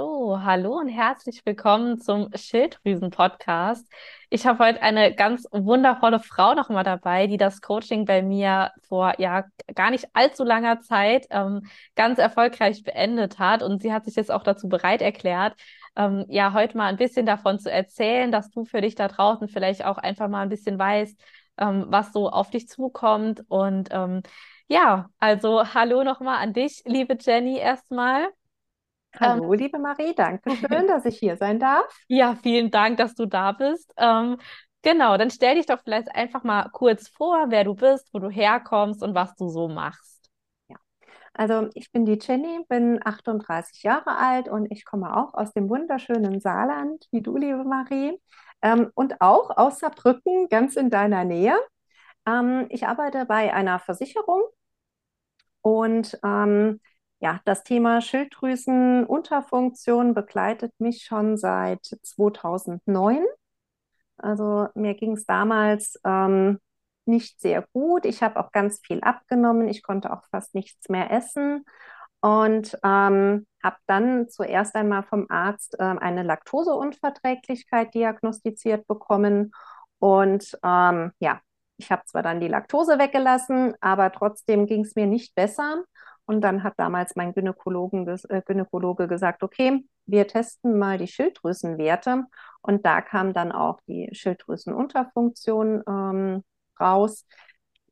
So, hallo und herzlich willkommen zum Schilddrüsen-Podcast. Ich habe heute eine ganz wundervolle Frau noch mal dabei, die das Coaching bei mir vor ja gar nicht allzu langer Zeit ähm, ganz erfolgreich beendet hat. Und sie hat sich jetzt auch dazu bereit erklärt, ähm, ja, heute mal ein bisschen davon zu erzählen, dass du für dich da draußen vielleicht auch einfach mal ein bisschen weißt, ähm, was so auf dich zukommt. Und ähm, ja, also hallo nochmal an dich, liebe Jenny, erstmal. Hallo, liebe Marie, danke schön, dass ich hier sein darf. Ja, vielen Dank, dass du da bist. Ähm, genau, dann stell dich doch vielleicht einfach mal kurz vor, wer du bist, wo du herkommst und was du so machst. Ja, also ich bin die Jenny, bin 38 Jahre alt und ich komme auch aus dem wunderschönen Saarland, wie du, liebe Marie, ähm, und auch aus Saarbrücken, ganz in deiner Nähe. Ähm, ich arbeite bei einer Versicherung und ähm, ja, das Thema Schilddrüsenunterfunktion begleitet mich schon seit 2009. Also mir ging es damals ähm, nicht sehr gut. Ich habe auch ganz viel abgenommen. Ich konnte auch fast nichts mehr essen und ähm, habe dann zuerst einmal vom Arzt ähm, eine Laktoseunverträglichkeit diagnostiziert bekommen. Und ähm, ja, ich habe zwar dann die Laktose weggelassen, aber trotzdem ging es mir nicht besser. Und dann hat damals mein Gynäkologen, äh, Gynäkologe gesagt, okay, wir testen mal die Schilddrüsenwerte. Und da kam dann auch die Schilddrüsenunterfunktion ähm, raus.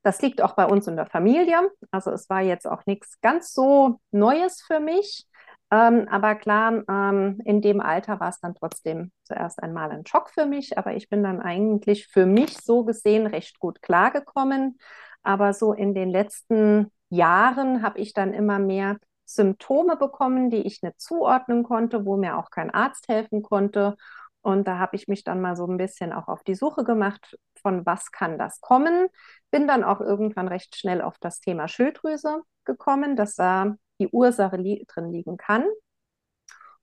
Das liegt auch bei uns in der Familie. Also es war jetzt auch nichts ganz so Neues für mich. Ähm, aber klar, ähm, in dem Alter war es dann trotzdem zuerst einmal ein Schock für mich. Aber ich bin dann eigentlich für mich so gesehen recht gut klargekommen. Aber so in den letzten Jahren habe ich dann immer mehr Symptome bekommen, die ich nicht zuordnen konnte, wo mir auch kein Arzt helfen konnte. Und da habe ich mich dann mal so ein bisschen auch auf die Suche gemacht, von was kann das kommen. Bin dann auch irgendwann recht schnell auf das Thema Schilddrüse gekommen, dass da die Ursache li drin liegen kann.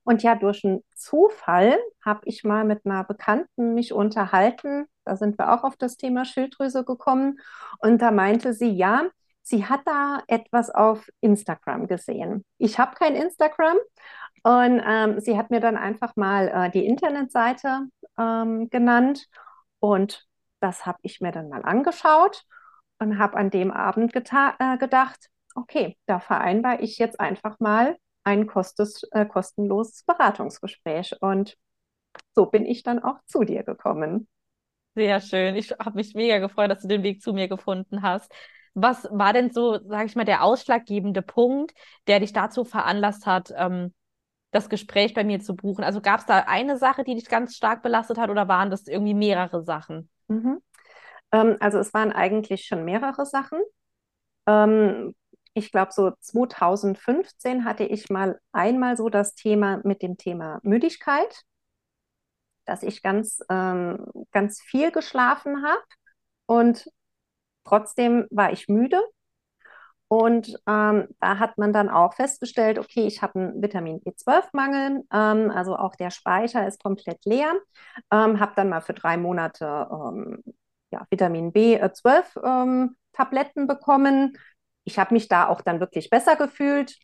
Und ja, durch einen Zufall habe ich mal mit einer Bekannten mich unterhalten. Da sind wir auch auf das Thema Schilddrüse gekommen. Und da meinte sie, ja, sie hat da etwas auf Instagram gesehen. Ich habe kein Instagram und ähm, sie hat mir dann einfach mal äh, die Internetseite ähm, genannt und das habe ich mir dann mal angeschaut und habe an dem Abend äh, gedacht, okay, da vereinbare ich jetzt einfach mal ein kostes, äh, kostenloses Beratungsgespräch und so bin ich dann auch zu dir gekommen. Sehr schön. Ich habe mich mega gefreut, dass du den Weg zu mir gefunden hast. Was war denn so, sage ich mal, der ausschlaggebende Punkt, der dich dazu veranlasst hat, ähm, das Gespräch bei mir zu buchen? Also gab es da eine Sache, die dich ganz stark belastet hat oder waren das irgendwie mehrere Sachen? Mhm. Ähm, also es waren eigentlich schon mehrere Sachen. Ähm, ich glaube, so 2015 hatte ich mal einmal so das Thema mit dem Thema Müdigkeit, dass ich ganz, ähm, ganz viel geschlafen habe und Trotzdem war ich müde und ähm, da hat man dann auch festgestellt, okay, ich habe einen Vitamin B12-Mangel, ähm, also auch der Speicher ist komplett leer. Ähm, habe dann mal für drei Monate ähm, ja, Vitamin B12-Tabletten ähm, bekommen. Ich habe mich da auch dann wirklich besser gefühlt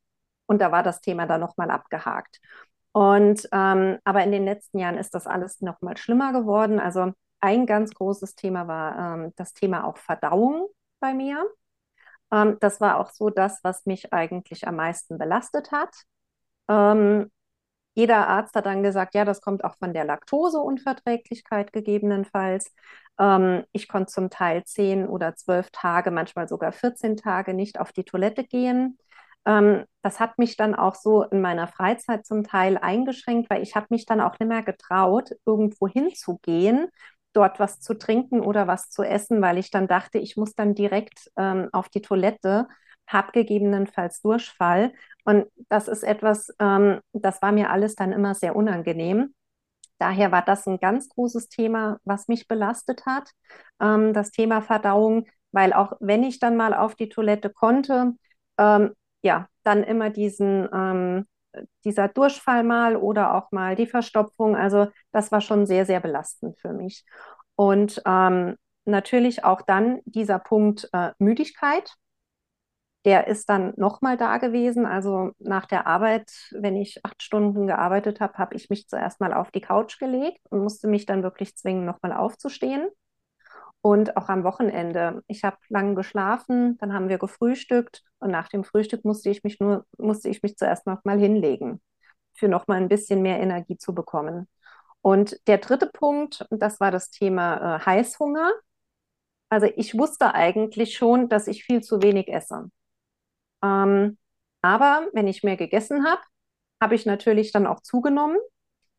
und da war das Thema dann nochmal abgehakt. Und ähm, aber in den letzten Jahren ist das alles nochmal schlimmer geworden. Also ein ganz großes Thema war ähm, das Thema auch Verdauung bei mir. Ähm, das war auch so das, was mich eigentlich am meisten belastet hat. Ähm, jeder Arzt hat dann gesagt, ja, das kommt auch von der Laktoseunverträglichkeit gegebenenfalls. Ähm, ich konnte zum Teil zehn oder zwölf Tage, manchmal sogar 14 Tage nicht auf die Toilette gehen. Ähm, das hat mich dann auch so in meiner Freizeit zum Teil eingeschränkt, weil ich habe mich dann auch nicht mehr getraut, irgendwo hinzugehen, dort was zu trinken oder was zu essen, weil ich dann dachte, ich muss dann direkt ähm, auf die Toilette, habe gegebenenfalls Durchfall. Und das ist etwas, ähm, das war mir alles dann immer sehr unangenehm. Daher war das ein ganz großes Thema, was mich belastet hat, ähm, das Thema Verdauung, weil auch wenn ich dann mal auf die Toilette konnte, ähm, ja, dann immer diesen, ähm, dieser Durchfall mal oder auch mal die Verstopfung. Also das war schon sehr, sehr belastend für mich. Und ähm, natürlich auch dann dieser Punkt äh, Müdigkeit. der ist dann nochmal da gewesen. Also nach der Arbeit, wenn ich acht Stunden gearbeitet habe, habe ich mich zuerst mal auf die Couch gelegt und musste mich dann wirklich zwingen, nochmal aufzustehen. Und auch am Wochenende. Ich habe lange geschlafen, dann haben wir gefrühstückt und nach dem Frühstück musste ich mich nur, musste ich mich zuerst noch mal hinlegen, für noch mal ein bisschen mehr Energie zu bekommen. Und der dritte Punkt, das war das Thema äh, Heißhunger. Also ich wusste eigentlich schon, dass ich viel zu wenig esse. Ähm, aber wenn ich mehr gegessen habe, habe ich natürlich dann auch zugenommen.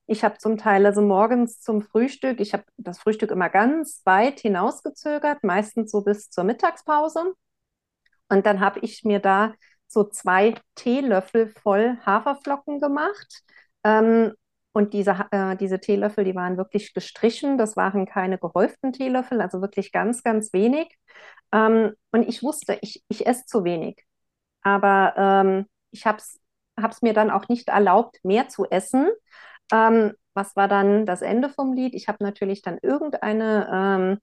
Ich habe zum Teil also morgens zum Frühstück, ich habe das Frühstück immer ganz weit hinausgezögert, meistens so bis zur Mittagspause. Und dann habe ich mir da so zwei Teelöffel voll Haferflocken gemacht. Ähm, und diese, äh, diese Teelöffel, die waren wirklich gestrichen. Das waren keine gehäuften Teelöffel, also wirklich ganz, ganz wenig. Ähm, und ich wusste, ich, ich esse zu wenig. Aber ähm, ich habe es mir dann auch nicht erlaubt, mehr zu essen. Ähm, was war dann das Ende vom Lied? Ich habe natürlich dann irgendeine ähm,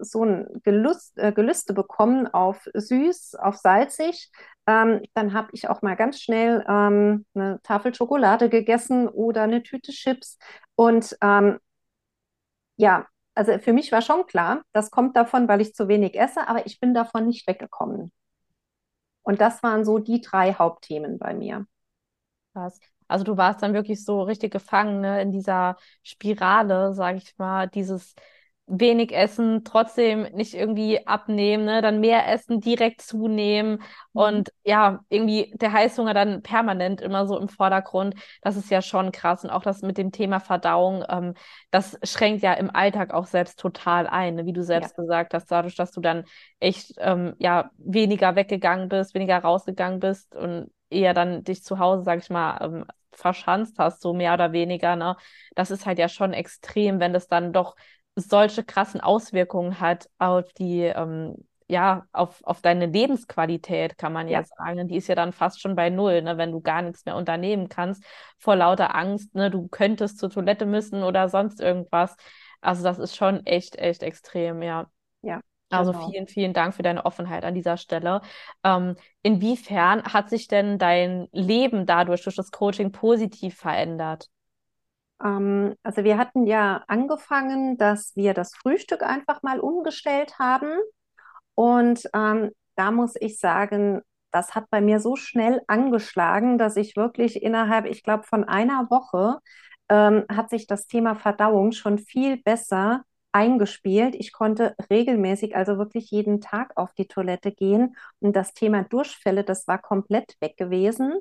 so ein Gelust, äh, Gelüste bekommen auf süß, auf salzig. Ähm, dann habe ich auch mal ganz schnell ähm, eine Tafel Schokolade gegessen oder eine Tüte Chips. Und ähm, ja, also für mich war schon klar, das kommt davon, weil ich zu wenig esse, aber ich bin davon nicht weggekommen. Und das waren so die drei Hauptthemen bei mir. Krass. Also du warst dann wirklich so richtig gefangen ne, in dieser Spirale, sage ich mal, dieses wenig essen, trotzdem nicht irgendwie abnehmen, ne? dann mehr essen, direkt zunehmen mhm. und ja, irgendwie der Heißhunger dann permanent immer so im Vordergrund. Das ist ja schon krass und auch das mit dem Thema Verdauung, ähm, das schränkt ja im Alltag auch selbst total ein, ne? wie du selbst ja. gesagt hast, dadurch, dass du dann echt ähm, ja weniger weggegangen bist, weniger rausgegangen bist und eher dann dich zu Hause, sag ich mal, ähm, verschanzt hast, so mehr oder weniger, ne? Das ist halt ja schon extrem, wenn das dann doch solche krassen Auswirkungen hat auf die, ähm, ja, auf, auf deine Lebensqualität, kann man ja. ja sagen. Die ist ja dann fast schon bei Null, ne, wenn du gar nichts mehr unternehmen kannst, vor lauter Angst, ne, du könntest zur Toilette müssen oder sonst irgendwas. Also das ist schon echt, echt extrem, ja. Also genau. vielen, vielen Dank für deine Offenheit an dieser Stelle. Ähm, inwiefern hat sich denn dein Leben dadurch, durch das Coaching positiv verändert? Ähm, also wir hatten ja angefangen, dass wir das Frühstück einfach mal umgestellt haben. Und ähm, da muss ich sagen, das hat bei mir so schnell angeschlagen, dass ich wirklich innerhalb, ich glaube, von einer Woche ähm, hat sich das Thema Verdauung schon viel besser eingespielt. Ich konnte regelmäßig, also wirklich jeden Tag auf die Toilette gehen. Und das Thema Durchfälle, das war komplett weg gewesen.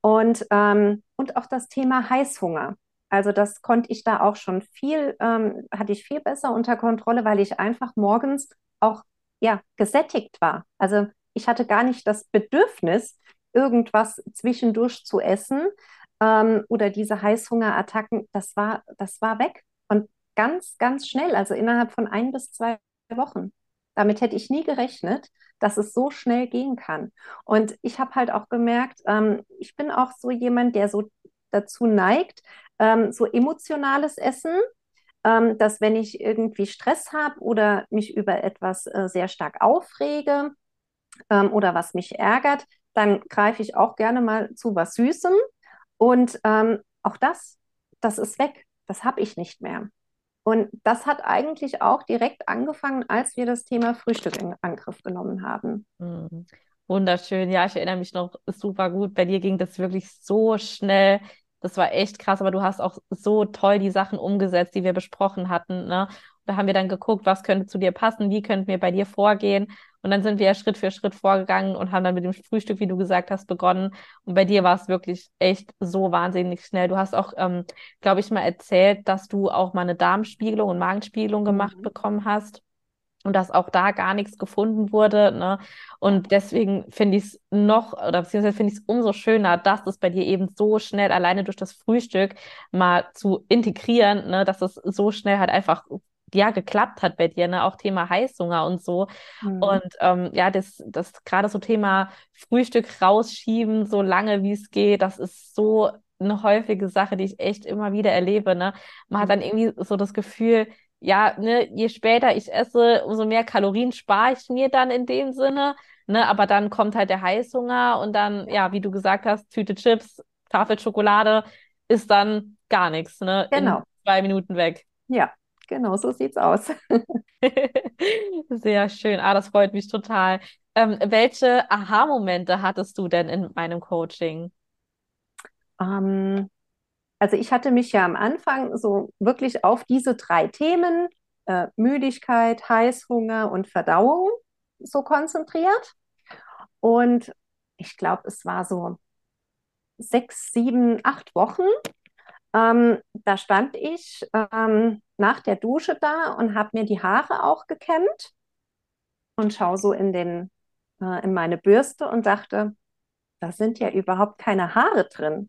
Und, ähm, und auch das Thema Heißhunger. Also das konnte ich da auch schon viel, ähm, hatte ich viel besser unter Kontrolle, weil ich einfach morgens auch ja gesättigt war. Also ich hatte gar nicht das Bedürfnis, irgendwas zwischendurch zu essen ähm, oder diese Heißhungerattacken. Das war, das war weg und ganz, ganz schnell. Also innerhalb von ein bis zwei Wochen. Damit hätte ich nie gerechnet, dass es so schnell gehen kann. Und ich habe halt auch gemerkt, ähm, ich bin auch so jemand, der so dazu neigt, ähm, so emotionales Essen, ähm, dass wenn ich irgendwie Stress habe oder mich über etwas äh, sehr stark aufrege ähm, oder was mich ärgert, dann greife ich auch gerne mal zu was Süßem. Und ähm, auch das, das ist weg. Das habe ich nicht mehr. Und das hat eigentlich auch direkt angefangen, als wir das Thema Frühstück in Angriff genommen haben. Mhm. Wunderschön. Ja, ich erinnere mich noch super gut. Bei dir ging das wirklich so schnell. Das war echt krass, aber du hast auch so toll die Sachen umgesetzt, die wir besprochen hatten. Ne? Da haben wir dann geguckt, was könnte zu dir passen, wie könnten wir bei dir vorgehen. Und dann sind wir ja Schritt für Schritt vorgegangen und haben dann mit dem Frühstück, wie du gesagt hast, begonnen. Und bei dir war es wirklich echt so wahnsinnig schnell. Du hast auch, ähm, glaube ich, mal erzählt, dass du auch mal eine Darmspiegelung und Magenspiegelung gemacht mhm. bekommen hast und dass auch da gar nichts gefunden wurde. Ne? Und deswegen finde ich es noch, oder beziehungsweise finde ich es umso schöner, dass es bei dir eben so schnell alleine durch das Frühstück mal zu integrieren, ne? dass es so schnell halt einfach ja geklappt hat bei dir, ne? Auch Thema Heißhunger und so. Mhm. Und ähm, ja, das, das gerade so Thema Frühstück rausschieben, so lange wie es geht, das ist so eine häufige Sache, die ich echt immer wieder erlebe. Ne? Man hat dann irgendwie so das Gefühl, ja, ne, je später ich esse, umso mehr Kalorien spare ich mir dann in dem Sinne. ne? Aber dann kommt halt der Heißhunger und dann, ja, wie du gesagt hast, Tüte Chips, Tafel Schokolade ist dann gar nichts, ne? Genau. In zwei Minuten weg. Ja, genau, so sieht's aus. Sehr schön. Ah, das freut mich total. Ähm, welche Aha-Momente hattest du denn in meinem Coaching? Ähm, also ich hatte mich ja am Anfang so wirklich auf diese drei Themen, äh, Müdigkeit, Heißhunger und Verdauung, so konzentriert. Und ich glaube, es war so sechs, sieben, acht Wochen. Ähm, da stand ich ähm, nach der Dusche da und habe mir die Haare auch gekämmt und schaue so in den, äh, in meine Bürste und dachte, da sind ja überhaupt keine Haare drin.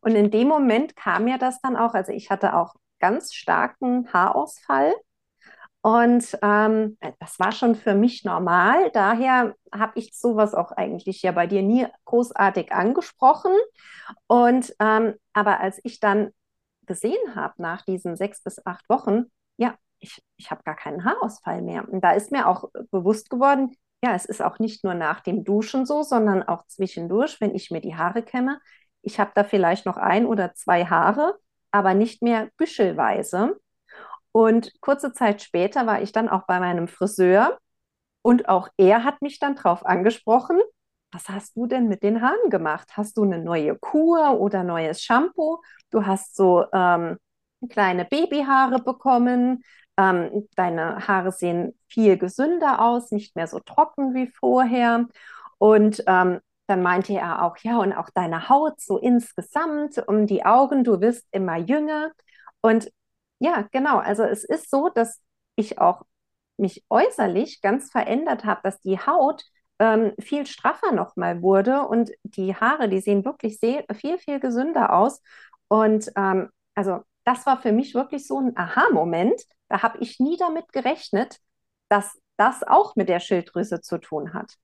Und in dem Moment kam mir das dann auch, also ich hatte auch ganz starken Haarausfall. Und ähm, das war schon für mich normal. Daher habe ich sowas auch eigentlich ja bei dir nie großartig angesprochen. Und ähm, aber als ich dann gesehen habe nach diesen sechs bis acht Wochen, ja, ich, ich habe gar keinen Haarausfall mehr. Und da ist mir auch bewusst geworden, ja, es ist auch nicht nur nach dem Duschen so, sondern auch zwischendurch, wenn ich mir die Haare kämme. Ich habe da vielleicht noch ein oder zwei Haare, aber nicht mehr büschelweise. Und kurze Zeit später war ich dann auch bei meinem Friseur und auch er hat mich dann drauf angesprochen, was hast du denn mit den Haaren gemacht? Hast du eine neue Kur oder neues Shampoo? Du hast so ähm, kleine Babyhaare bekommen. Ähm, deine Haare sehen viel gesünder aus, nicht mehr so trocken wie vorher. Und ähm, dann meinte er auch, ja, und auch deine Haut so insgesamt, um die Augen, du wirst immer jünger. Und ja, genau, also es ist so, dass ich auch mich äußerlich ganz verändert habe, dass die Haut ähm, viel straffer nochmal wurde und die Haare, die sehen wirklich sehr, viel, viel gesünder aus. Und ähm, also das war für mich wirklich so ein Aha-Moment. Da habe ich nie damit gerechnet, dass das auch mit der Schilddrüse zu tun hat.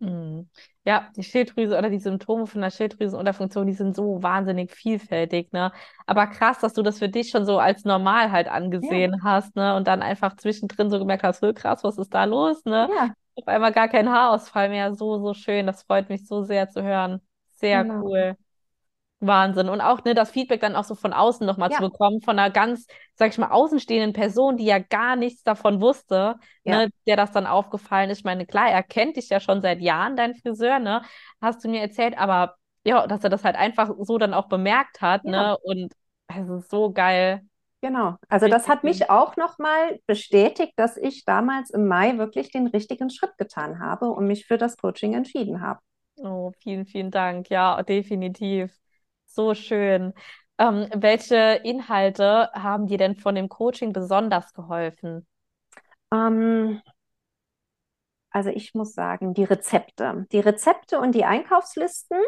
Mhm. Ja, die Schilddrüse oder die Symptome von der Schilddrüsenunterfunktion, die sind so wahnsinnig vielfältig, ne? Aber krass, dass du das für dich schon so als normal halt angesehen Ja, hast, ne? Und dann einfach zwischendrin so gemerkt hast, "Hö, krass, was ist da los, ne? ja, Auf einmal gar kein Haarausfall mehr. So, so schön. Das freut mich so sehr zu hören. Sehr genau. cool. Wahnsinn. Und auch, ne, das Feedback dann auch so von außen nochmal zu Ja, bekommen, von einer ganz, sag ich mal, außenstehenden Person, die ja gar nichts davon wusste, ja, ne, der das dann aufgefallen ist. Ich meine, klar, er kennt dich ja schon seit Jahren, dein Friseur, ne? Hast du mir erzählt, aber ja, dass er das halt einfach so dann auch bemerkt hat, ja. ne? Und es ist so geil. Genau. Also das hat mich auch nochmal bestätigt, dass ich damals im Mai wirklich den richtigen Schritt getan habe und mich für das Coaching entschieden habe. Oh, vielen, vielen Dank. Ja, definitiv. So schön. Ähm, welche Inhalte haben dir denn von dem Coaching besonders geholfen? Ähm, also ich muss sagen, die Rezepte. Die Rezepte und die Einkaufslisten.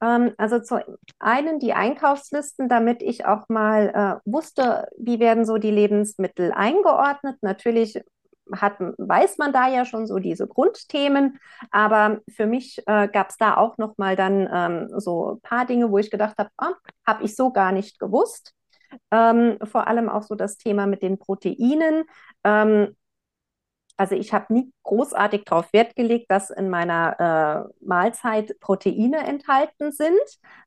Ähm, also zu einen die Einkaufslisten, damit ich auch mal äh, wusste, wie werden so die Lebensmittel eingeordnet. Natürlich hat, weiß man da ja schon so diese Grundthemen, aber für mich äh, gab es da auch noch mal dann ähm, so ein paar Dinge, wo ich gedacht habe, ah, habe ich so gar nicht gewusst. Ähm, vor allem auch so das Thema mit den Proteinen. Ähm, also ich habe nie großartig darauf Wert gelegt, dass in meiner äh, Mahlzeit Proteine enthalten sind.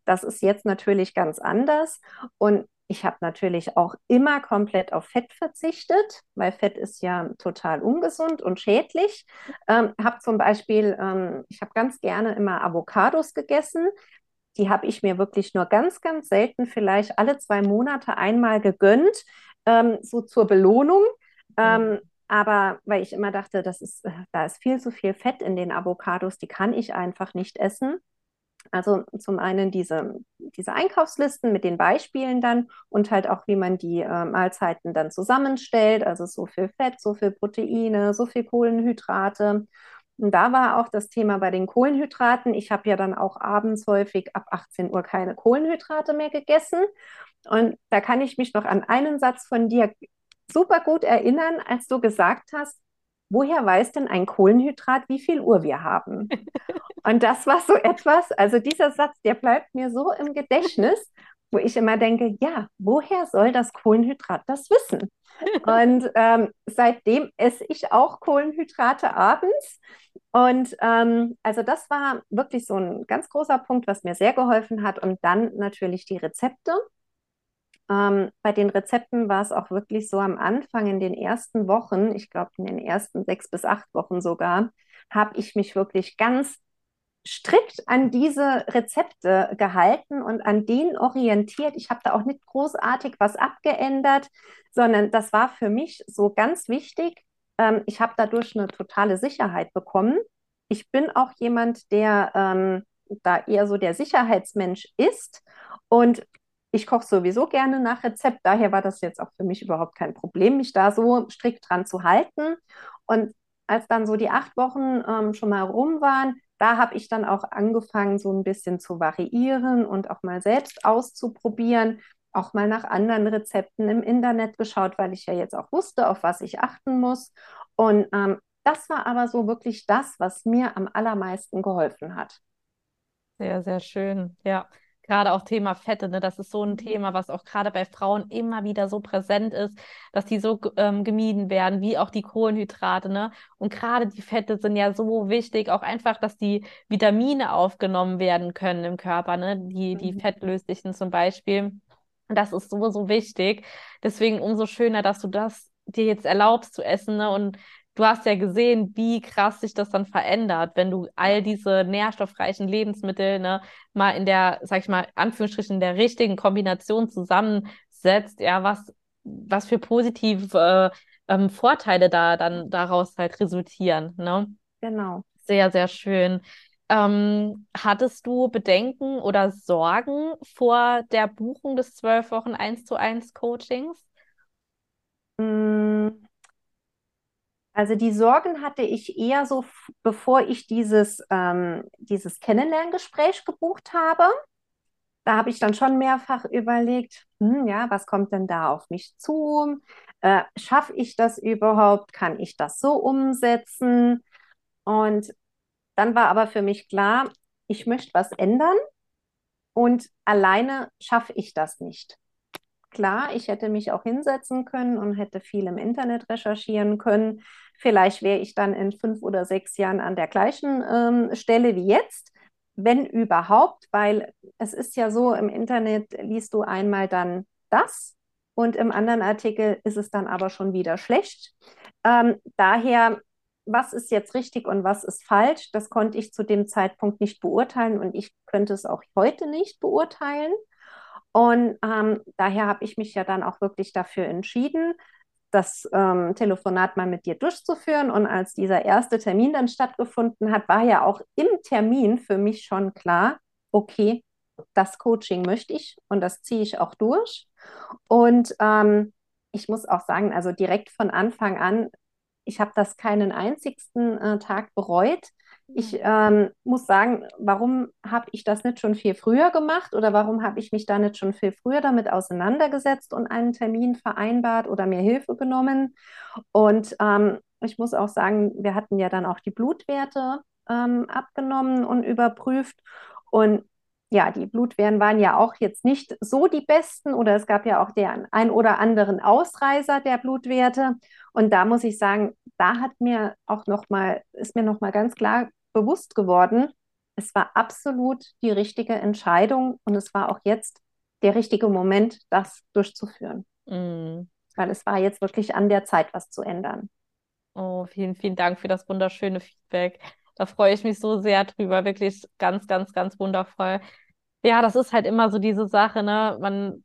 Das ist jetzt natürlich ganz anders. Und ich habe natürlich auch immer komplett auf Fett verzichtet, weil Fett ist ja total ungesund und schädlich. Ähm, habe zum Beispiel, ähm, ich habe ganz gerne immer Avocados gegessen. Die habe ich mir wirklich nur ganz, ganz selten, vielleicht alle zwei Monate einmal gegönnt, ähm, so zur Belohnung. Mhm. Ähm, aber weil ich immer dachte, das ist, äh, da ist viel zu viel Fett in den Avocados, die kann ich einfach nicht essen. Also zum einen diese, diese Einkaufslisten mit den Beispielen dann und halt auch, wie man die äh, Mahlzeiten dann zusammenstellt. Also so viel Fett, so viel Proteine, so viel Kohlenhydrate. Und da war auch das Thema bei den Kohlenhydraten. Ich habe ja dann auch abends häufig ab 18 Uhr keine Kohlenhydrate mehr gegessen. Und da kann ich mich noch an einen Satz von dir super gut erinnern, als du gesagt hast, woher weiß denn ein Kohlenhydrat, wie viel Uhr wir haben? Und das war so etwas, also dieser Satz, der bleibt mir so im Gedächtnis. wo ich immer denke, ja, woher soll das Kohlenhydrat das wissen? Und ähm, seitdem esse ich auch Kohlenhydrate abends. Und ähm, also das war wirklich so ein ganz großer Punkt, was mir sehr geholfen hat. Und dann natürlich die Rezepte. Ähm, bei den Rezepten war es auch wirklich so am Anfang, in den ersten Wochen, ich glaube in den ersten sechs bis acht Wochen sogar, habe ich mich wirklich ganz strikt an diese Rezepte gehalten und an denen orientiert. Ich habe da auch nicht großartig was abgeändert, sondern das war für mich so ganz wichtig. Ähm, ich habe dadurch eine totale Sicherheit bekommen. Ich bin auch jemand, der ähm, da eher so der Sicherheitsmensch ist und ich koche sowieso gerne nach Rezept, daher war das jetzt auch für mich überhaupt kein Problem, mich da so strikt dran zu halten. Und als dann so die acht Wochen ähm, schon mal rum waren, da habe ich dann auch angefangen, so ein bisschen zu variieren und auch mal selbst auszuprobieren, auch mal nach anderen Rezepten im Internet geschaut, weil ich ja jetzt auch wusste, auf was ich achten muss. Und ähm, das war aber so wirklich das, was mir am allermeisten geholfen hat. Sehr, sehr schön. Ja, Gerade auch Thema Fette, ne? Das ist so ein mhm. Thema, was auch gerade bei Frauen immer wieder so präsent ist, dass die so ähm, gemieden werden, wie auch die Kohlenhydrate, ne? Und gerade die Fette sind ja so wichtig, auch einfach, dass die Vitamine aufgenommen werden können im Körper, ne? Die, die mhm. fettlöslichen zum Beispiel. Das ist so, so wichtig. Deswegen umso schöner, dass du das dir jetzt erlaubst zu essen, ne? Und du hast ja gesehen, wie krass sich das dann verändert, wenn du all diese nährstoffreichen Lebensmittel ne, mal in der, sag ich mal, Anführungsstrichen, der richtigen Kombination zusammensetzt, ja, was, was für positive äh, ähm, Vorteile da dann daraus halt resultieren. Ne? Genau. Sehr, sehr schön. Ähm, hattest du Bedenken oder Sorgen vor der Buchung des zwölf Wochen 1 zu 1 Coachings? Mm also die Sorgen hatte ich eher so, bevor ich dieses, ähm, dieses Kennenlerngespräch gebucht habe. Da habe ich dann schon mehrfach überlegt, hm, ja, was kommt denn da auf mich zu? Äh, Schaffe ich das überhaupt? Kann ich das so umsetzen? Und dann war aber für mich klar, ich möchte was ändern und alleine schaffe ich das nicht. Klar, ich hätte mich auch hinsetzen können und hätte viel im Internet recherchieren können. Vielleicht wäre ich dann in fünf oder sechs Jahren an der gleichen ähm, Stelle wie jetzt, wenn überhaupt, weil es ist ja so, im Internet liest du einmal dann das und im anderen Artikel ist es dann aber schon wieder schlecht. Ähm, daher, was ist jetzt richtig und was ist falsch, das konnte ich zu dem Zeitpunkt nicht beurteilen und ich könnte es auch heute nicht beurteilen. Und ähm, daher habe ich mich ja dann auch wirklich dafür entschieden, das ähm, Telefonat mal mit dir durchzuführen. Und als dieser erste Termin dann stattgefunden hat, war ja auch im Termin für mich schon klar, okay, das Coaching möchte ich und das ziehe ich auch durch. Und ähm, ich muss auch sagen, also direkt von Anfang an, ich habe das keinen einzigsten äh, Tag bereut. Ich ähm, muss sagen, warum habe ich das nicht schon viel früher gemacht oder warum habe ich mich da nicht schon viel früher damit auseinandergesetzt und einen Termin vereinbart oder mir Hilfe genommen? Und ähm, ich muss auch sagen, wir hatten ja dann auch die Blutwerte ähm, abgenommen und überprüft. Und ja, die Blutwerte waren ja auch jetzt nicht so die besten oder es gab ja auch den ein oder anderen Ausreißer der Blutwerte. Und da muss ich sagen, da hat mir auch noch mal, ist mir noch mal ganz klar bewusst geworden, es war absolut die richtige Entscheidung und es war auch jetzt der richtige Moment, das durchzuführen. Mm. Weil es war jetzt wirklich an der Zeit, was zu ändern. Oh, vielen, vielen Dank für das wunderschöne Feedback. Da freue ich mich so sehr drüber. Wirklich ganz, ganz, ganz wundervoll. Ja, das ist halt immer so diese Sache, ne? Man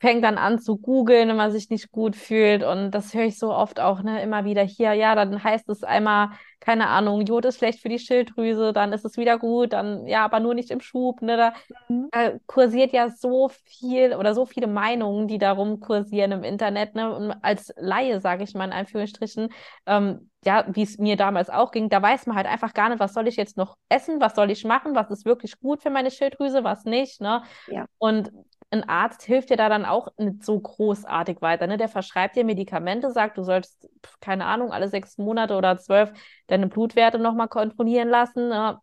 fängt dann an zu googeln, wenn man sich nicht gut fühlt. Und das höre ich so oft auch, ne, immer wieder hier. Ja, dann heißt es einmal, keine Ahnung, Jod ist schlecht für die Schilddrüse, dann ist es wieder gut, dann ja, aber nur nicht im Schub. Ne? Da, mhm. da kursiert ja so viel oder so viele Meinungen, die darum kursieren im Internet. Ne? Und als Laie, sage ich mal in Anführungsstrichen, ähm, ja, wie es mir damals auch ging, da weiß man halt einfach gar nicht, was soll ich jetzt noch essen, was soll ich machen, was ist wirklich gut für meine Schilddrüse, was nicht. Ne? Ja. Und ein Arzt hilft dir da dann auch nicht so großartig weiter. Ne? Der verschreibt dir Medikamente, sagt, du sollst, keine Ahnung, alle sechs Monate oder zwölf deine Blutwerte nochmal kontrollieren lassen. Ne?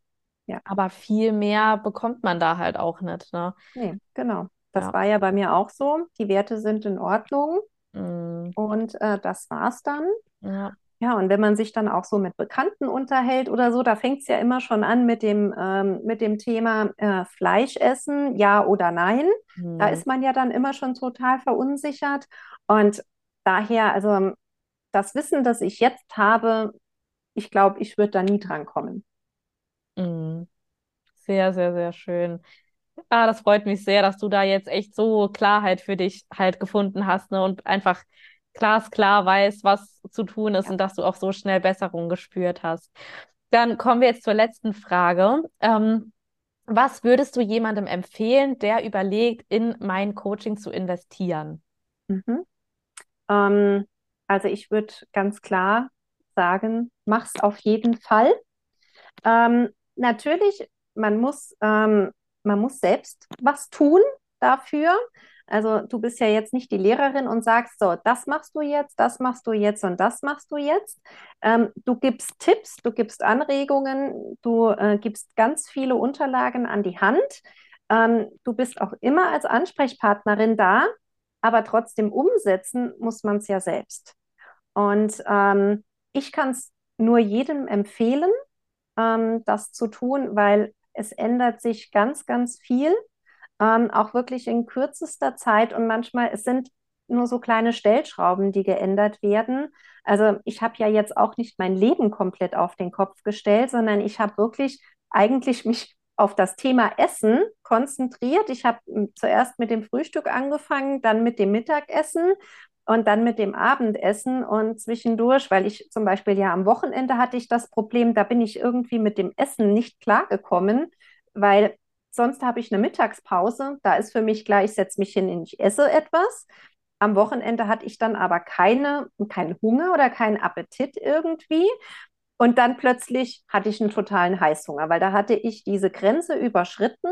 Ja. Aber viel mehr bekommt man da halt auch nicht. Ne? Nee, genau. das Ja. war ja bei mir auch so. Die Werte sind in Ordnung Mm, und äh, das war's dann. ja. Ja, und wenn man sich dann auch so mit Bekannten unterhält oder so, da fängt es ja immer schon an mit dem, ähm, mit dem Thema äh, Fleisch essen, ja oder nein. Da Mm. ist man ja dann immer schon total verunsichert. Und daher, also das Wissen, das ich jetzt habe, ich glaube, ich würde da nie dran kommen. Mm. Sehr, sehr, sehr schön. Ah, das freut mich sehr, dass du da jetzt echt so Klarheit für dich halt gefunden hast, ne, und einfach glasklar weißt, was zu tun ist Ja. und dass du auch so schnell Besserung gespürt hast. Dann kommen wir jetzt zur letzten Frage. Ähm, was würdest du jemandem empfehlen, der überlegt, in mein Coaching zu investieren? Mhm. Ähm, also ich würde ganz klar sagen, mach's auf jeden Fall. Ähm, natürlich, man muss, ähm, man muss selbst was tun dafür. Also du bist ja jetzt nicht die Lehrerin und sagst, so, das machst du jetzt, das machst du jetzt und das machst du jetzt. Ähm, du gibst Tipps, du gibst Anregungen, du äh, gibst ganz viele Unterlagen an die Hand. Ähm, du bist auch immer als Ansprechpartnerin da, aber trotzdem umsetzen muss man es ja selbst. Und ähm, ich kann es nur jedem empfehlen, ähm, das zu tun, weil es ändert sich ganz, ganz viel, ähm, auch wirklich in kürzester Zeit und manchmal, es sind nur so kleine Stellschrauben, die geändert werden. Also ich habe ja jetzt auch nicht mein Leben komplett auf den Kopf gestellt, sondern ich habe wirklich eigentlich mich auf das Thema Essen konzentriert. Ich habe hm, zuerst mit dem Frühstück angefangen, dann mit dem Mittagessen und dann mit dem Abendessen und zwischendurch, weil ich zum Beispiel ja am Wochenende hatte ich das Problem, da bin ich irgendwie mit dem Essen nicht klargekommen, weil sonst habe ich eine Mittagspause, da ist für mich klar, ich setze mich hin und ich esse etwas. Am Wochenende hatte ich dann aber keine, keinen Hunger oder keinen Appetit irgendwie. Und dann plötzlich hatte ich einen totalen Heißhunger, weil da hatte ich diese Grenze überschritten.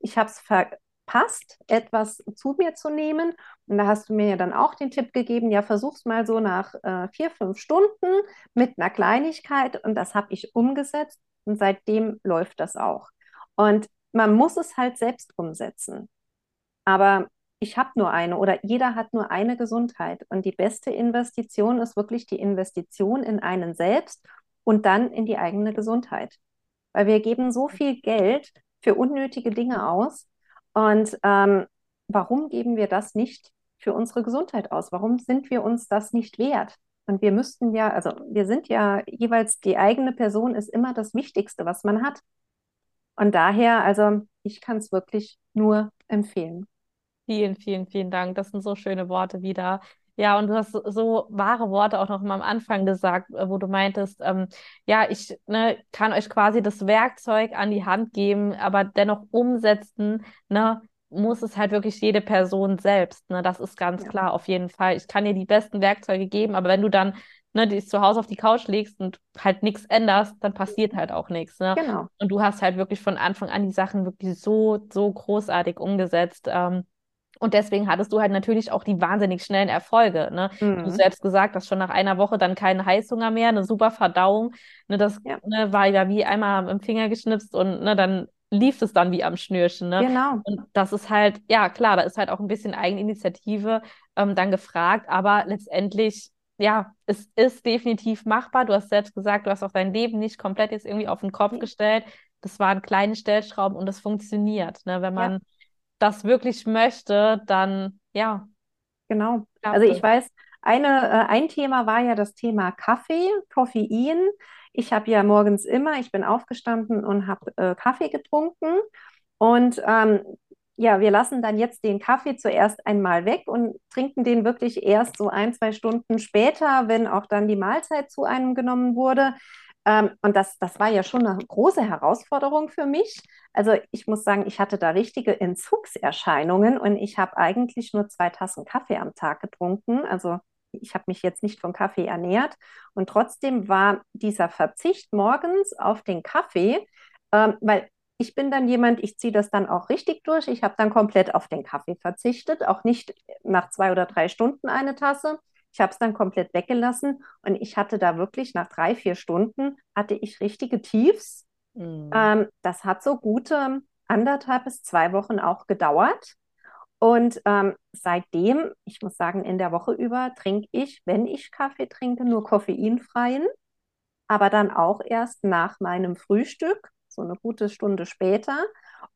Ich habe es verpasst, etwas zu mir zu nehmen. Und da hast du mir ja dann auch den Tipp gegeben, ja, versuch's mal so nach äh, vier, fünf Stunden mit einer Kleinigkeit. Und das habe ich umgesetzt und seitdem läuft das auch. Und man muss es halt selbst umsetzen. Aber ich habe nur eine oder jeder hat nur eine Gesundheit. Und die beste Investition ist wirklich die Investition in einen selbst und dann in die eigene Gesundheit. Weil wir geben so viel Geld für unnötige Dinge aus. Und ähm, warum geben wir das nicht für unsere Gesundheit aus? Warum sind wir uns das nicht wert? Und wir müssten ja, also wir sind ja jeweils, die eigene Person ist immer das Wichtigste, was man hat. Und daher, also ich kann es wirklich nur empfehlen. Vielen, vielen, vielen Dank. Das sind so schöne Worte wieder. Ja, und du hast so wahre Worte auch noch mal am Anfang gesagt, äh, wo du meintest, ähm, ja, ich ne, kann euch quasi das Werkzeug an die Hand geben, aber dennoch umsetzen, ne, muss es halt wirklich jede Person selbst. Ne? Das ist ganz Ja. klar, auf jeden Fall. Ich kann dir die besten Werkzeuge geben, aber wenn du dann ne, dich zu Hause auf die Couch legst und halt nichts änderst, dann passiert halt auch nichts. Ne? Genau. Und du hast halt wirklich von Anfang an die Sachen wirklich so, so großartig umgesetzt. Ähm, und deswegen hattest du halt natürlich auch die wahnsinnig schnellen Erfolge. Ne? Du Mhm. selbst gesagt, dass schon nach einer Woche dann kein Heißhunger mehr, eine super Verdauung. Ne, das Ja. ne, war ja wie einmal im Finger geschnipst und ne, dann lief es dann wie am Schnürchen. Ne? Genau. Und das ist halt, ja klar, da ist halt auch ein bisschen Eigeninitiative ähm, dann gefragt, aber letztendlich, ja, es ist definitiv machbar. Du hast selbst gesagt, du hast auch dein Leben nicht komplett jetzt irgendwie auf den Kopf Nee. gestellt. Das waren kleine Stellschrauben und das funktioniert. Ne? Wenn Ja. man das wirklich möchte, dann ja, Genau. Also ich weiß, eine, äh, ein Thema war ja das Thema Kaffee, Koffein. Ich habe ja morgens immer, ich bin aufgestanden und habe äh, Kaffee getrunken. Und ähm, ja, wir lassen dann jetzt den Kaffee zuerst einmal weg und trinken den wirklich erst so ein, zwei Stunden später, wenn auch dann die Mahlzeit zu einem genommen wurde. Ähm, und das, das war ja schon eine große Herausforderung für mich. Also ich muss sagen, ich hatte da richtige Entzugserscheinungen und ich habe eigentlich nur zwei Tassen Kaffee am Tag getrunken. Also ich habe mich jetzt nicht von Kaffee ernährt. Und trotzdem war dieser Verzicht morgens auf den Kaffee, ähm, weil ich bin dann jemand, ich ziehe das dann auch richtig durch. Ich habe dann komplett auf den Kaffee verzichtet, auch nicht nach zwei oder drei Stunden eine Tasse. Ich habe es dann komplett weggelassen und ich hatte da wirklich nach drei, vier Stunden hatte ich richtige Tiefs. Mhm. Ähm, das hat so gute anderthalb bis zwei Wochen auch gedauert. Und ähm, seitdem, ich muss sagen, in der Woche über trinke ich, wenn ich Kaffee trinke, nur koffeinfreien, aber dann auch erst nach meinem Frühstück, so eine gute Stunde später.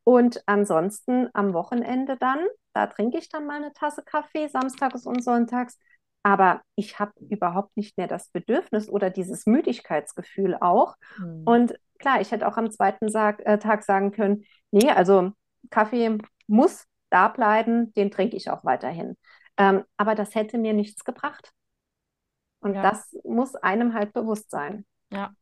Und ansonsten am Wochenende dann, da trinke ich dann mal eine Tasse Kaffee, samstags und sonntags. Aber ich habe überhaupt nicht mehr das Bedürfnis oder dieses Müdigkeitsgefühl auch. Hm. Und klar, ich hätte auch am zweiten Sag, äh, Tag sagen können, nee, also Kaffee muss da bleiben, den trinke ich auch weiterhin. Ähm, aber das hätte mir nichts gebracht. Und Ja. das muss einem halt bewusst sein. Ja.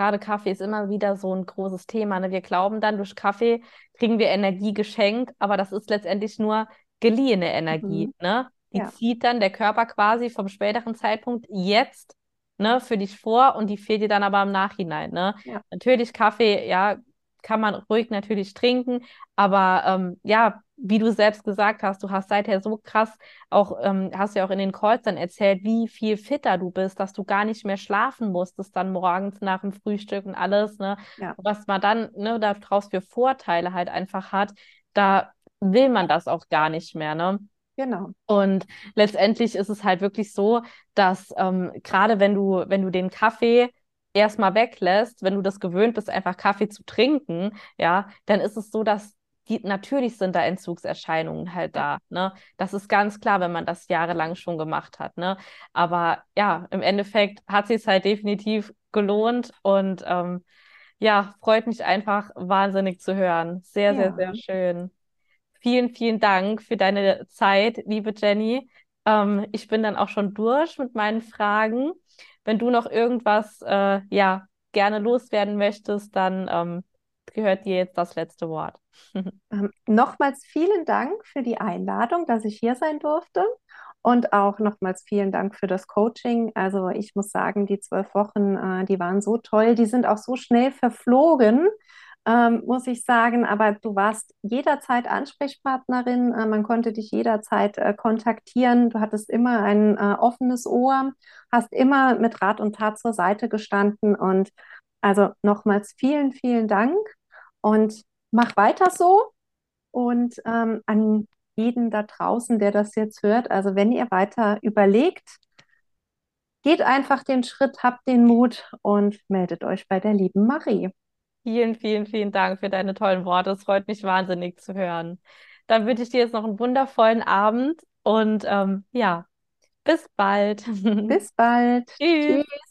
Gerade Kaffee ist immer wieder so ein großes Thema. Ne? Wir glauben dann, durch Kaffee kriegen wir Energie geschenkt, aber das ist letztendlich nur geliehene Energie. Mhm. Ne? Die Ja. zieht dann der Körper quasi vom späteren Zeitpunkt jetzt ne, für dich vor und die fehlt dir dann aber im Nachhinein. Ne? Ja. Natürlich Kaffee, ja, kann man ruhig natürlich trinken, aber ähm, ja, wie du selbst gesagt hast, du hast seither so krass auch, ähm, hast ja auch in den Calls dann erzählt, wie viel fitter du bist, dass du gar nicht mehr schlafen musstest dann morgens nach dem Frühstück und alles, ne? Ja. Was man dann, ne, daraus für Vorteile halt einfach hat, da will man das auch gar nicht mehr, ne? Genau. Und letztendlich ist es halt wirklich so, dass ähm, gerade wenn du, wenn du den Kaffee erstmal weglässt, wenn du das gewöhnt bist, einfach Kaffee zu trinken, ja, dann ist es so, dass die, natürlich sind da Entzugserscheinungen halt da, ne? Das ist ganz klar, wenn man das jahrelang schon gemacht hat, ne? Aber ja, im Endeffekt hat sich es halt definitiv gelohnt und ähm, ja, freut mich einfach wahnsinnig zu hören. Sehr, sehr, Ja. sehr schön. Vielen, vielen Dank für deine Zeit, liebe Jenny. Ähm, ich bin dann auch schon durch mit meinen Fragen. Wenn du noch irgendwas, äh, ja, gerne loswerden möchtest, dann ähm, gehört dir jetzt das letzte Wort. Ähm, nochmals vielen Dank für die Einladung, dass ich hier sein durfte. Und auch nochmals vielen Dank für das Coaching. Also ich muss sagen, die zwölf Wochen, äh, die waren so toll. Die sind auch so schnell verflogen, ähm, muss ich sagen. Aber du warst jederzeit Ansprechpartnerin. Äh, man konnte dich jederzeit äh, kontaktieren. Du hattest immer ein äh, offenes Ohr, hast immer mit Rat und Tat zur Seite gestanden. Und also nochmals vielen, vielen Dank. Und mach weiter so. Und ähm, an jeden da draußen, der das jetzt hört, also wenn ihr weiter überlegt, geht einfach den Schritt, habt den Mut und meldet euch bei der lieben Marie. Vielen, vielen, vielen Dank für deine tollen Worte. Es freut mich wahnsinnig zu hören. Dann wünsche ich dir jetzt noch einen wundervollen Abend und ähm, ja, bis bald. Bis bald. Tschüss. Tschüss.